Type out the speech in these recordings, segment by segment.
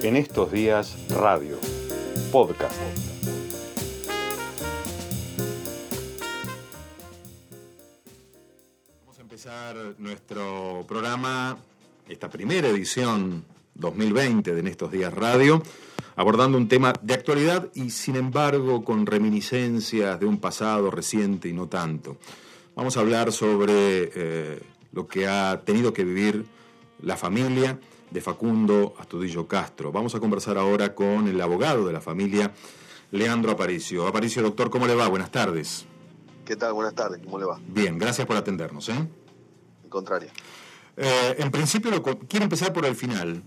En estos días, radio, podcast. Vamos a empezar nuestro programa, esta primera edición 2020 de En estos días radio, abordando un tema de actualidad y sin embargo con reminiscencias de un pasado reciente y no tanto. Vamos a hablar sobre eh, lo que ha tenido que vivir la familia de Facundo Astudillo Castro. Vamos a conversar ahora con el abogado de la familia, Leandro Aparicio. Aparicio, doctor, ¿cómo le va? Buenas tardes. ¿Qué tal? Buenas tardes, ¿cómo le va? Bien, gracias por atendernos. ¿eh? Al contrario. Eh, en principio, quiero empezar por el final.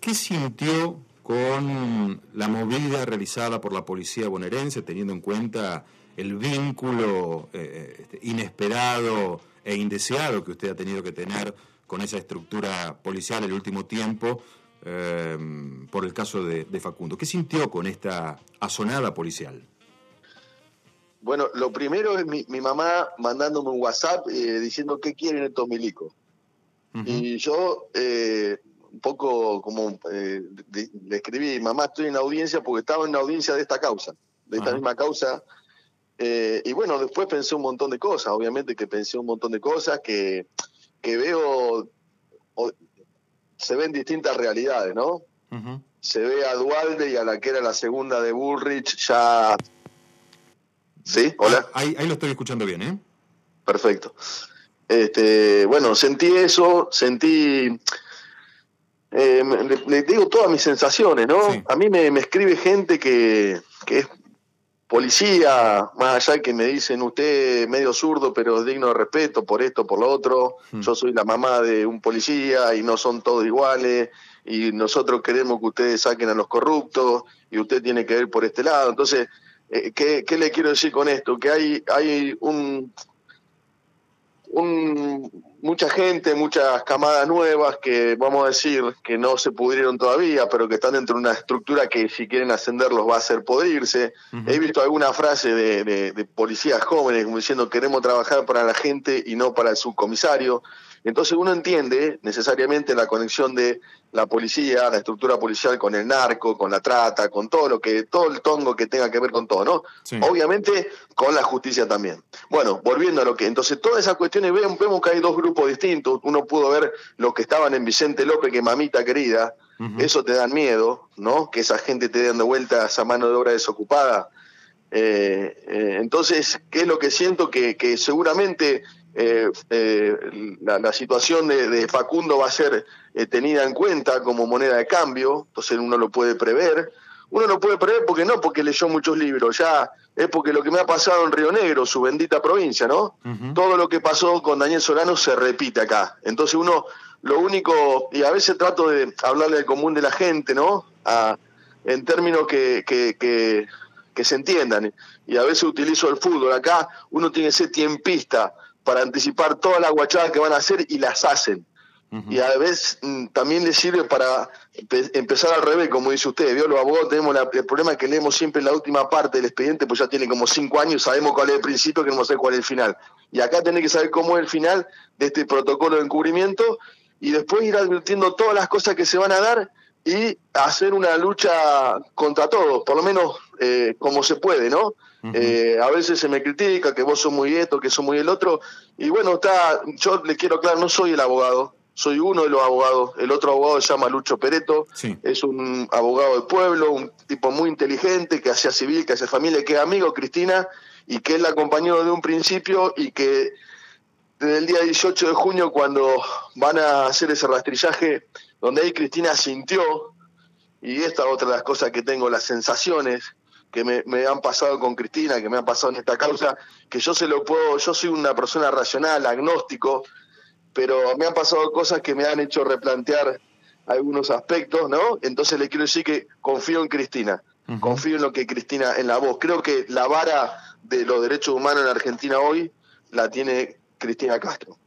¿Qué sintió con la movida realizada por la policía bonaerense, teniendo en cuenta el vínculo eh, este, inesperado e indeseado que usted ha tenido que tener con esa estructura policial el último tiempo eh, por el caso de, Facundo. ¿Qué sintió con esta asonada policial? Bueno, lo primero es mi, mamá mandándome un WhatsApp eh, diciendo qué quieren estos milicos. Y yo, eh, un poco como le escribí, mamá, estoy en audiencia porque estaba en audiencia de esta causa, de esta misma causa. y bueno, después pensé un montón de cosas, obviamente que pensé un montón de cosas que que veo, se ven distintas realidades, ¿no? Se ve a Dualde y a la que era la segunda de Bullrich ya... ¿Sí? Hola. Ahí, ahí lo estoy escuchando bien, ¿eh? Perfecto. Este, bueno, sentí eso, sentí... Eh, le, digo todas mis sensaciones, ¿no? A mí me, me escribe gente que, que es policía, más allá que me dicen usted medio zurdo pero digno de respeto por esto, por lo otro, hmm. yo soy la mamá de un policía y no son todos iguales y nosotros queremos que ustedes saquen a los corruptos y usted tiene que ver por este lado. Entonces, eh, ¿qué, ¿qué, le quiero decir con esto? Que hay, hay un, un, mucha gente, muchas camadas nuevas que vamos a decir que no se pudrieron todavía, pero que están dentro de una estructura que si quieren ascenderlos va a hacer podrirse. He visto alguna frase de, de, policías jóvenes como diciendo queremos trabajar para la gente y no para el subcomisario. Entonces uno entiende necesariamente la conexión de la policía, la estructura policial con el narco, con la trata, con todo lo que, todo el tongo que tenga que ver con todo, ¿no? Obviamente con la justicia también. Bueno, volviendo a lo que, entonces todas esas cuestiones vemos, vemos que hay dos grupos distintos. Uno pudo ver los que estaban en Vicente López, que mamita querida, eso te da miedo, ¿no? Que esa gente te dando vuelta a esa mano de obra desocupada. Eh, eh, entonces, ¿qué es lo que siento? Que, que seguramente eh, eh, la, situación de, Facundo va a ser eh, tenida en cuenta como moneda de cambio, entonces uno lo puede prever. Uno lo puede prever porque no porque leyó muchos libros, ya es porque lo que me ha pasado en Río Negro, su bendita provincia, ¿no? Todo lo que pasó con Daniel Solano se repite acá. Entonces uno, lo único, y a veces trato de hablarle al común de la gente, ¿no? en términos que, que, que, que se entiendan. Y a veces utilizo el fútbol. Acá uno tiene ese tiempista para anticipar todas las guachadas que van a hacer y las hacen. Y a veces mm, también les sirve para empezar al revés, como dice usted. ¿vio? Los abogados tenemos el problema que leemos siempre la última parte del expediente, pues ya tiene como cinco años, sabemos cuál es el principio, queremos saber cuál es el final. Y acá tenés que saber cómo es el final de este protocolo de encubrimiento y después ir advirtiendo todas las cosas que se van a dar y hacer una lucha contra todos, por lo menos eh, como se puede, ¿no? Eh, a veces se me critica que vos sos muy esto, que sos muy el otro, y bueno, está, yo le quiero aclarar, no soy el abogado, soy uno de los abogados, el otro abogado se llama Lucho Pereto, es un abogado de pueblo, un tipo muy inteligente, que hacía civil, que hace familia, que es amigo Cristina, y que él la acompañó de un principio y que desde el día 18 de junio, cuando van a hacer ese rastrillaje, donde ahí Cristina sintió, y esta es otra de las cosas que tengo, las sensaciones que me, han pasado con Cristina, que me han pasado en esta causa, que yo se lo puedo, yo soy una persona racional, agnóstico, pero me han pasado cosas que me han hecho replantear algunos aspectos, ¿no? Entonces le quiero decir que confío en Cristina, confío en lo que Cristina, en la voz. Creo que la vara de los derechos humanos en Argentina hoy la tiene Cristina Castro.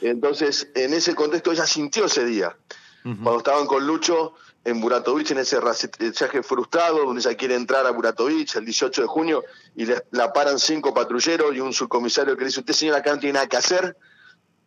Entonces, en ese contexto ella sintió ese día. Cuando estaban con Lucho en Buratovich, en ese viaje frustrado, donde ella quiere entrar a Buratovich el 18 de junio, y le, la paran cinco patrulleros y un subcomisario que le dice, usted señora acá no tiene nada que hacer,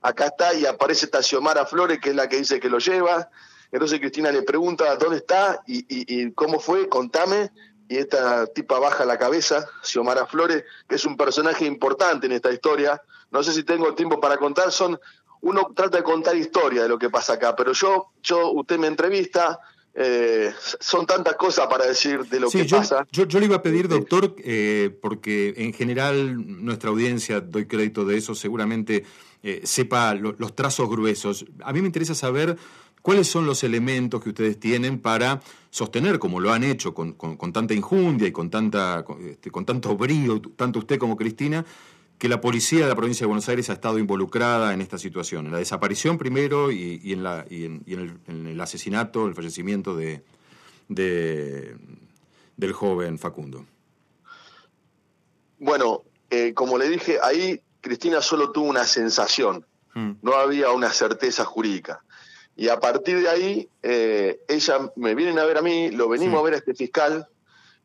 acá está, y aparece esta Xiomara Flores, que es la que dice que lo lleva, Entonces Cristina le pregunta dónde está y, cómo fue, contame. Y esta tipa baja la cabeza, Xiomara Flores, que es un personaje importante en esta historia. No sé si tengo tiempo para contar, son uno trata de contar historia de lo que pasa acá, pero yo, yo usted me entrevista, eh, son tantas cosas para decir de lo que pasa. Yo, yo, le iba a pedir, doctor, eh, porque en general nuestra audiencia, doy crédito de eso, seguramente eh, sepa los trazos gruesos. A mí me interesa saber cuáles son los elementos que ustedes tienen para sostener, como lo han hecho con, con, tanta injundia y con, tanta, este, con tanto brío, tanto usted como Cristina, que la policía de la provincia de Buenos Aires ha estado involucrada en esta situación, en la desaparición primero y, en, la, y, en, el, asesinato, el fallecimiento de, del joven Facundo. Bueno, eh, como le dije, ahí Cristina solo tuvo una sensación, mm. no había una certeza jurídica. Y a partir de ahí, eh, ella me vienen a ver a mí, lo venimos a ver a este fiscal,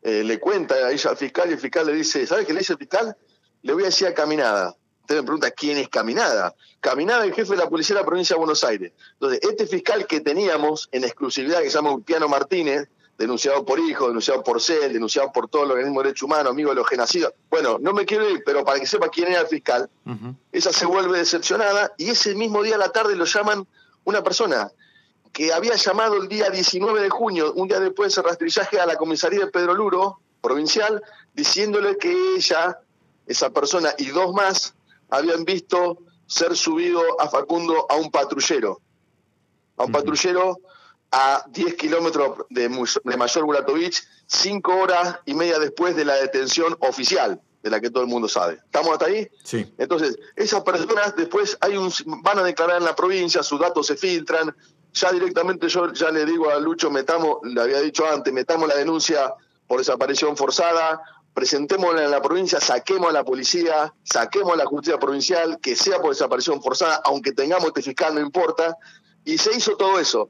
eh, le cuenta a ella al fiscal y el fiscal le dice, ¿sabes qué le dice el fiscal? Le voy a decir a Caminada. Usted me pregunta quién es Caminada. Caminada es el jefe de la policía de la provincia de Buenos Aires. Entonces, este fiscal que teníamos en exclusividad, que se llama Ulpiano Martínez, denunciado por hijo, denunciado por CEL, denunciado por todo el organismo de derechos humanos, amigo de los genocidios. Bueno, no me quiero ir, pero para que sepa quién era el fiscal, esa se vuelve decepcionada y ese mismo día a la tarde lo llaman una persona que había llamado el día 19 de junio, un día después de ese rastrillaje, a la comisaría de Pedro Luro, provincial, diciéndole que ella esa persona y dos más habían visto ser subido a Facundo a un patrullero, a un patrullero a 10 kilómetros de, Mayor Gulatovich, cinco horas y media después de la detención oficial, de la que todo el mundo sabe. ¿Estamos hasta ahí? Sí. Entonces, esas personas después hay un, van a declarar en la provincia, sus datos se filtran, ya directamente yo ya le digo a Lucho, metamos, le había dicho antes, metamos la denuncia por desaparición forzada, presentémosla en la provincia, saquemos a la policía, saquemos a la justicia provincial, que sea por desaparición forzada, aunque tengamos este fiscal, no importa. Y se hizo todo eso.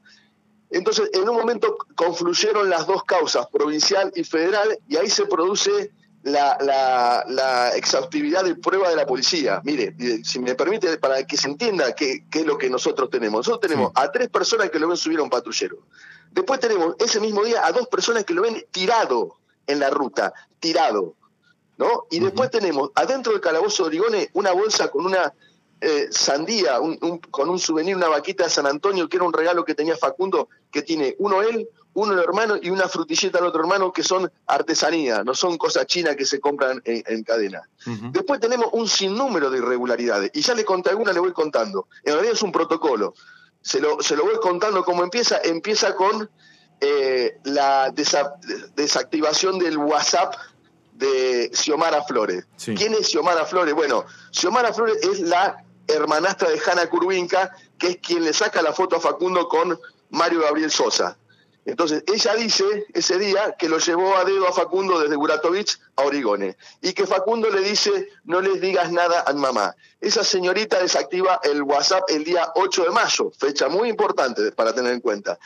Entonces, en un momento confluyeron las dos causas, provincial y federal, y ahí se produce la, la, exhaustividad de prueba de la policía. Mire, si me permite, para que se entienda qué, es lo que nosotros tenemos. Nosotros tenemos a tres personas que lo ven subir a un patrullero. Después tenemos ese mismo día a dos personas que lo ven tirado en la ruta, tirado. ¿no? Y después tenemos adentro del calabozo de Origone una bolsa con una eh, sandía, con un souvenir, una vaquita de San Antonio, que era un regalo que tenía Facundo, que tiene uno él, uno el hermano y una frutilleta al otro hermano, que son artesanía, no son cosas chinas que se compran en, cadena. Después tenemos un sinnúmero de irregularidades, y ya le conté alguna, le voy contando. En realidad es un protocolo. Se lo, se lo voy contando cómo empieza. Empieza con eh, la desactivación del WhatsApp de Xiomara Flores. ¿Quién es Xiomara Flores? Bueno, Xiomara Flores es la hermanastra de Hanna Curvinca, que es quien le saca la foto a Facundo con Mario Gabriel Sosa. Entonces, ella dice ese día que lo llevó a dedo a Facundo desde Buratovich a Origone y que Facundo le dice, no les digas nada a mamá. Esa señorita desactiva el WhatsApp el día 8 de mayo, fecha muy importante para tener en cuenta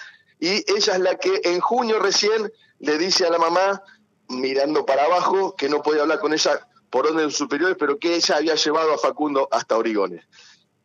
y ella es la que en junio recién le dice a la mamá, mirando para abajo, que no podía hablar con ella por órdenes superiores, pero que ella había llevado a Facundo hasta Origones.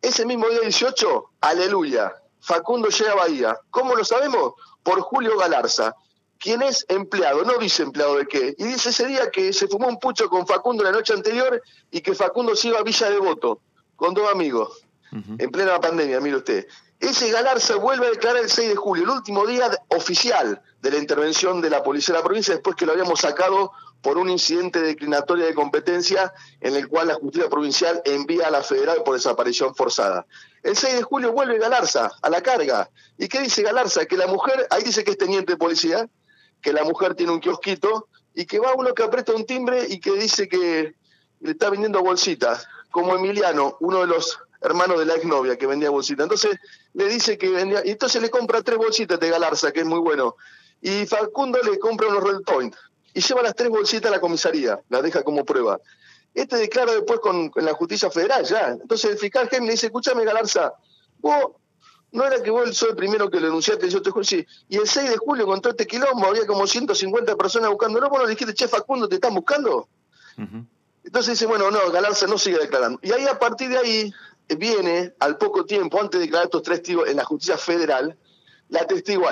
Ese mismo día 18, aleluya, Facundo llega a Bahía. ¿Cómo lo sabemos? Por Julio Galarza, quien es empleado, no dice empleado de qué. Y dice ese día que se fumó un pucho con Facundo la noche anterior y que Facundo se iba a Villa Devoto con dos amigos, en plena pandemia, mire usted. Ese Galarza vuelve a declarar el 6 de julio, el último día oficial de la intervención de la policía de la provincia, después que lo habíamos sacado por un incidente de declinatoria de competencia en el cual la justicia provincial envía a la federal por desaparición forzada. El 6 de julio vuelve Galarza a la carga. ¿Y qué dice Galarza? Que la mujer, ahí dice que es teniente de policía, que la mujer tiene un kiosquito y que va uno que aprieta un timbre y que dice que le está vendiendo bolsitas, como Emiliano, uno de los hermano de la exnovia que vendía bolsitas. Entonces le dice que vendía, y entonces le compra tres bolsitas de Galarza, que es muy bueno. Y Facundo le compra unos Red Point y lleva las tres bolsitas a la comisaría, las deja como prueba. Este declara después con, la justicia federal ya. Entonces el fiscal Gem le dice, escúchame Galarza, vos no era que vos sos el primero que lo denunciaste, yo te sí. Y el 6 de julio con todo este quilombo había como 150 personas buscándolo, vos no le dijiste, che, Facundo, ¿te están buscando? Entonces dice, bueno, no, Galarza no sigue declarando. Y ahí a partir de ahí viene, al poco tiempo, antes de declarar estos tres tíos en la justicia federal, la testigo.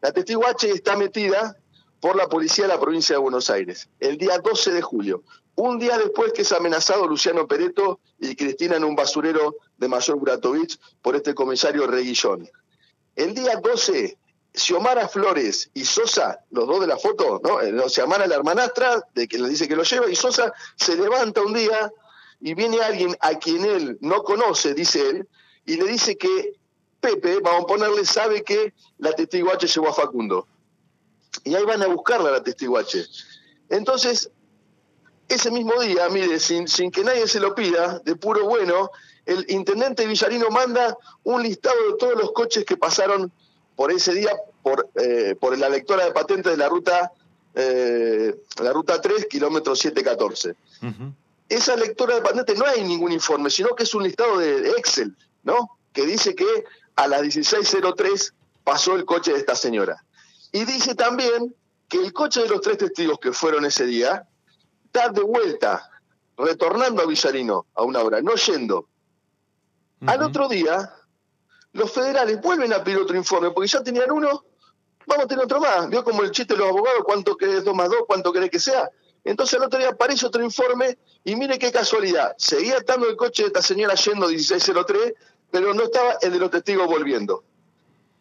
La testigo está metida por la policía de la provincia de Buenos Aires el día 12 de julio, un día después que es amenazado Luciano Pereto y Cristina en un basurero de Mayor Buratovich por este comisario Reguillón. El día 12, Xiomara Flores y Sosa, los dos de la foto, ¿no? Eh, Xiomara la hermanastra, de que le dice que lo lleva, y Sosa se levanta un día y viene alguien a quien él no conoce, dice él, y le dice que Pepe, vamos a ponerle, sabe que la testigo H llevó a Facundo. Y ahí van a buscarla la testigo H. Entonces, ese mismo día, mire, sin, sin que nadie se lo pida, de puro bueno, el intendente Villarino manda un listado de todos los coches que pasaron por ese día por, eh, por la lectora de patentes de la ruta, eh, la ruta 3, kilómetro 714. Esa lectora de patentes no hay ningún informe, sino que es un listado de Excel, ¿no? Que dice que a las 16.03 pasó el coche de esta señora. Y dice también que el coche de los tres testigos que fueron ese día está de vuelta, retornando a Villarino a una hora, no yendo. Al otro día, los federales vuelven a pedir otro informe, porque ya tenían uno, vamos a tener otro más. Vio como el chiste de los abogados, cuánto querés dos más dos, cuánto querés que sea. Entonces al otro día aparece otro informe y mire qué casualidad. Seguía estando el coche de esta señora yendo 1603, pero no estaba el de los testigos volviendo.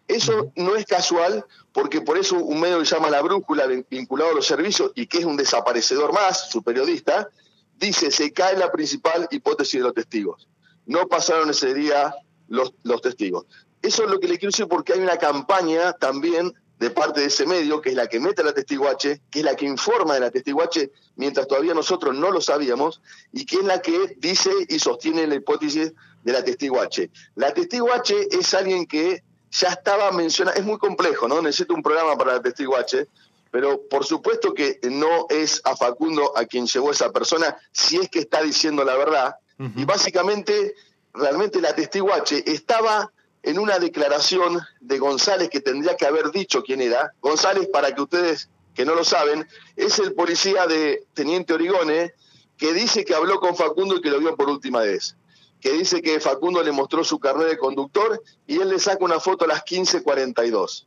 Eso no es casual, porque por eso un medio que llama La Brújula, vinculado a los servicios, y que es un desaparecedor más, su periodista, dice, se cae la principal hipótesis de los testigos. No pasaron ese día los, los testigos. Eso es lo que le quiero decir porque hay una campaña también de parte de ese medio, que es la que mete a la testigo H, que es la que informa de la testigo H, mientras todavía nosotros no lo sabíamos, y que es la que dice y sostiene la hipótesis de la testigo H. La testigo H es alguien que ya estaba mencionado, es muy complejo, ¿no? Necesito un programa para la testigo H, pero por supuesto que no es a Facundo a quien llevó esa persona, si es que está diciendo la verdad. Y básicamente, realmente la testigo H estaba en una declaración de González que tendría que haber dicho quién era. González, para que ustedes que no lo saben, es el policía de Teniente Origone que dice que habló con Facundo y que lo vio por última vez que dice que Facundo le mostró su carnet de conductor y él le saca una foto a las 15.42.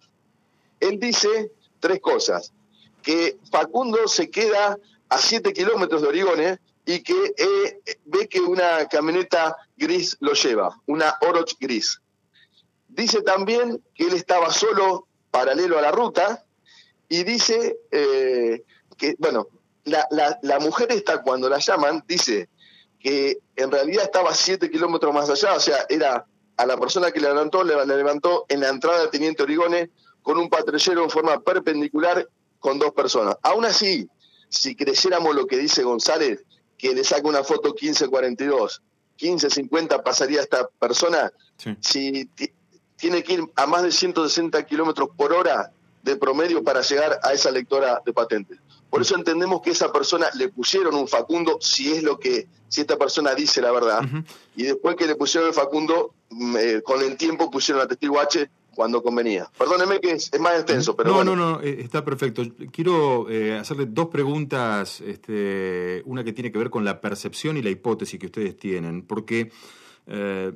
Él dice tres cosas, que Facundo se queda a 7 kilómetros de Origone y que eh, ve que una camioneta gris lo lleva, una Oroch gris. Dice también que él estaba solo paralelo a la ruta y dice eh, que, bueno, la, la, la mujer esta cuando la llaman dice que en realidad estaba siete kilómetros más allá, o sea, era a la persona que le levantó, le, levantó en la entrada de Teniente Origone con un patrullero en forma perpendicular con dos personas. Aún así, si creyéramos lo que dice González, que le saca una foto 1542, 1550 pasaría esta persona, si tiene que ir a más de 160 kilómetros por hora de promedio para llegar a esa lectora de patentes. Por eso entendemos que esa persona le pusieron un Facundo, si es lo que, si esta persona dice la verdad, y después que le pusieron el Facundo, mm, eh, con el tiempo pusieron a testigo H cuando convenía. Perdóneme que es, más extenso, pero. No, no, no, eh, está perfecto. Quiero eh, hacerle dos preguntas, este, una que tiene que ver con la percepción y la hipótesis que ustedes tienen, porque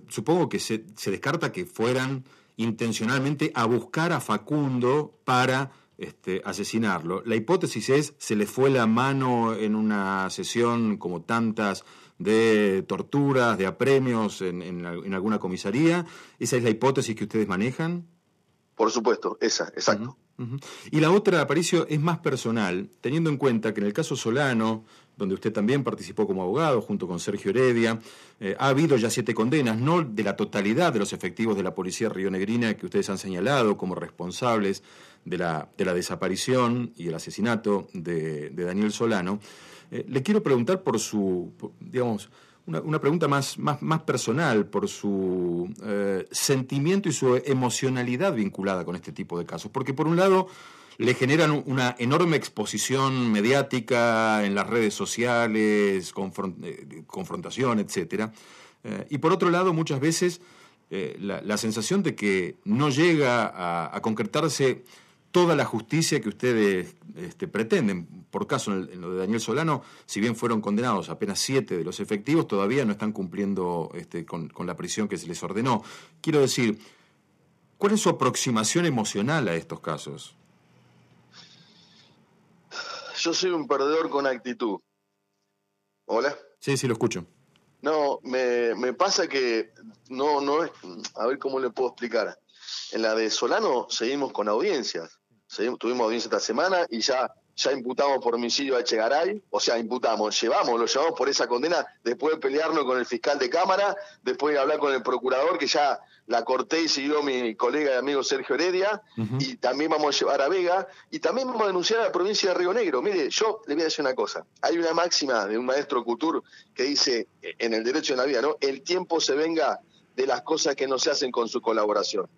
supongo que se, se descarta que fueran intencionalmente a buscar a Facundo para este, asesinarlo. La hipótesis es, se le fue la mano en una sesión como tantas de torturas, de apremios en, alguna comisaría. ¿Esa es la hipótesis que ustedes manejan? Por supuesto, esa, exacto. Y la otra, Aparicio, es más personal, teniendo en cuenta que en el caso Solano, donde usted también participó como abogado junto con Sergio Heredia, eh, ha habido ya siete condenas, no de la totalidad de los efectivos de la policía rionegrina que ustedes han señalado como responsables de la, de la desaparición y el asesinato de, Daniel Solano. Eh, le quiero preguntar por su, digamos, una, pregunta más, más, más, personal, por su eh, sentimiento y su emocionalidad vinculada con este tipo de casos. Porque por un lado le generan una enorme exposición mediática en las redes sociales, eh, confrontación, etc. y por otro lado, muchas veces la, sensación de que no llega a, a concretarse toda la justicia que ustedes este, pretenden. Por caso, en, lo de Daniel Solano, si bien fueron condenados apenas siete de los efectivos, todavía no están cumpliendo este, con, la prisión que se les ordenó. Quiero decir, ¿Cuál es su aproximación emocional a estos casos? Yo soy un perdedor con actitud. ¿Hola? Sí, sí, lo escucho. No, me, me pasa que no, no es, a ver cómo le puedo explicar. En la de Solano seguimos con audiencias. Seguimos, tuvimos audiencia esta semana y ya ya imputamos por homicidio a Echegaray, o sea, imputamos, llevamos, lo llevamos por esa condena, después de pelearnos con el fiscal de Cámara, después de hablar con el procurador, que ya la corté y siguió mi colega y amigo Sergio Heredia, y también vamos a llevar a Vega, y también vamos a denunciar a la provincia de Río Negro. Mire, yo le voy a decir una cosa, hay una máxima de un maestro Couture que dice en el derecho de la vida, ¿no? El tiempo se venga de las cosas que no se hacen con su colaboración.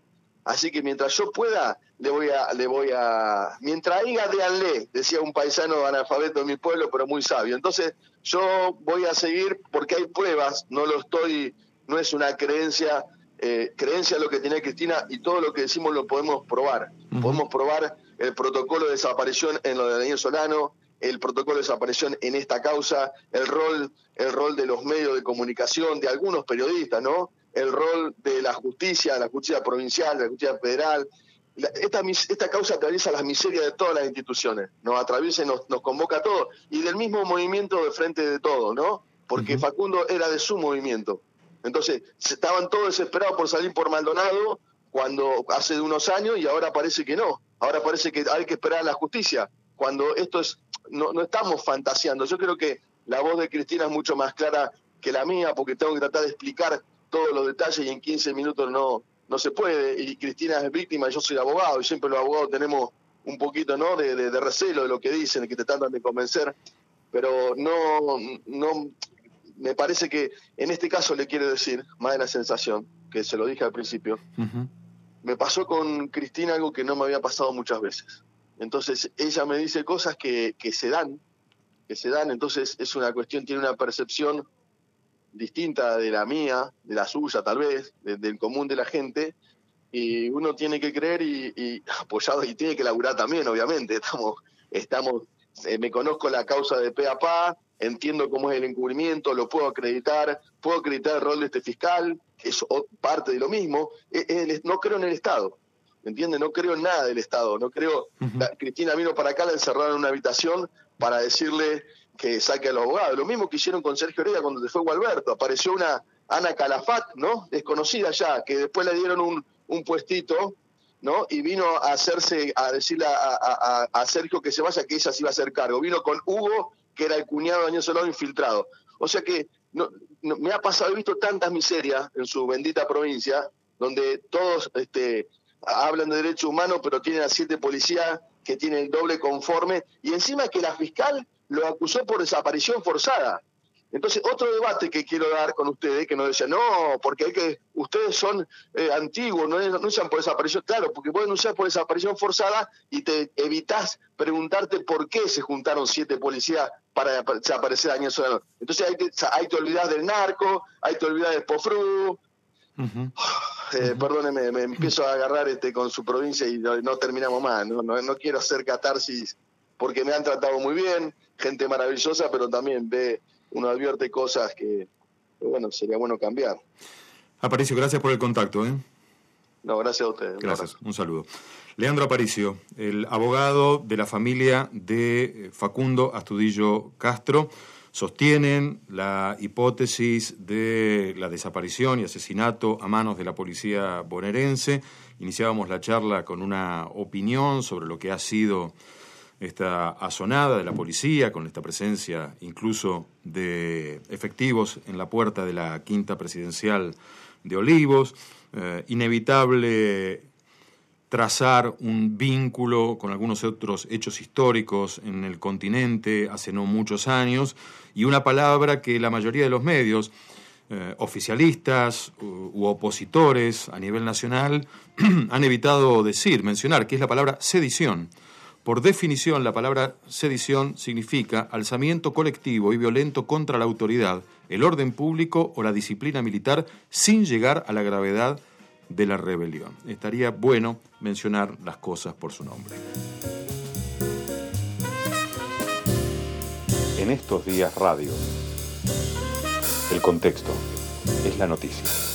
Así que mientras yo pueda, le voy a, le voy a, mientras diga déanle, decía un paisano analfabeto de mi pueblo, pero muy sabio. Entonces, yo voy a seguir porque hay pruebas, no lo estoy, no es una creencia, eh, creencia lo que tiene Cristina y todo lo que decimos lo podemos probar. Podemos probar el protocolo de desaparición en lo de Daniel Solano, el protocolo de desaparición en esta causa, el rol, el rol de los medios de comunicación, de algunos periodistas, ¿no? El rol de la justicia, de la justicia provincial, de la justicia federal. Esta, esta causa atraviesa las miserias de todas las instituciones, nos atraviesa y nos, convoca a todos, y del mismo movimiento de frente de todo, ¿no? Porque Facundo era de su movimiento. Entonces, estaban todos desesperados por salir por Maldonado cuando hace unos años y ahora parece que no. Ahora parece que hay que esperar a la justicia. Cuando esto es, no, no estamos fantaseando. Yo creo que la voz de Cristina es mucho más clara que la mía porque tengo que tratar de explicar todos los detalles y en 15 minutos no, no se puede. Y Cristina es víctima, yo soy abogado y siempre los abogados tenemos un poquito ¿no? de, de, recelo de lo que dicen, que te tratan de convencer, pero no, no, me parece que en este caso le quiero decir, más de la sensación, que se lo dije al principio, me pasó con Cristina algo que no me había pasado muchas veces. Entonces ella me dice cosas que, que se dan, que se dan, entonces es una cuestión, tiene una percepción distinta de la mía, de la suya tal vez, del común de la gente, y uno tiene que creer y, apoyado y tiene que laburar también, obviamente. Estamos, estamos, eh, me conozco la causa de PAPA, entiendo cómo es el encubrimiento, lo puedo acreditar, puedo acreditar el rol de este fiscal, que es parte de lo mismo. E, no creo en el Estado, ¿me entiende? No creo en nada del Estado, no creo. Cristina vino para acá, la encerraron en una habitación para decirle que saque a los abogados. Lo mismo que hicieron con Sergio Heredia cuando se fue Gualberto. Apareció una Ana Calafat, ¿no? Desconocida ya, que después le dieron un, un puestito, ¿no? Y vino a hacerse, a decirle a, Sergio que se vaya, que ella se iba a hacer cargo. Vino con Hugo, que era el cuñado de Daniel Solano infiltrado. O sea que no, me ha pasado, he visto tantas miserias en su bendita provincia, donde todos este, hablan de derechos humanos, pero tienen a siete policías que tienen doble conforme, y encima que la fiscal lo acusó por desaparición forzada. Entonces, otro debate que quiero dar con ustedes, que nos decían, no, porque hay que, ustedes son eh, antiguos, no denuncian por desaparición, claro, porque pueden denunciar por desaparición forzada y te evitas preguntarte por qué se juntaron siete policías para desaparecer a Solano. Entonces hay que, hay que olvidar del narco, hay que olvidar del POFRU. Eh, perdóneme, me empiezo a agarrar este con su provincia y no, terminamos más. No, no, no quiero hacer catarsis porque me han tratado muy bien, gente maravillosa, pero también ve, uno advierte cosas que, bueno, sería bueno cambiar. Aparicio, gracias por el contacto. ¿eh? No, gracias a ustedes. Gracias, un saludo. Leandro Aparicio, el abogado de la familia de eh, Facundo Astudillo Castro, sostienen la hipótesis de la desaparición y asesinato a manos de la policía bonaerense. Iniciábamos la charla con una opinión sobre lo que ha sido esta azonada de la policía, con esta presencia incluso de efectivos en la puerta de la quinta presidencial de Olivos, eh, inevitable trazar un vínculo con algunos otros hechos históricos en el continente hace no muchos años, y una palabra que la mayoría de los medios, eh, oficialistas u, opositores a nivel nacional, han evitado decir, mencionar, que es la palabra sedición. Por definición, la palabra sedición significa alzamiento colectivo y violento contra la autoridad, el orden público o la disciplina militar sin llegar a la gravedad de la rebelión. Estaría bueno mencionar las cosas por su nombre. En estos días radio, el contexto es la noticia.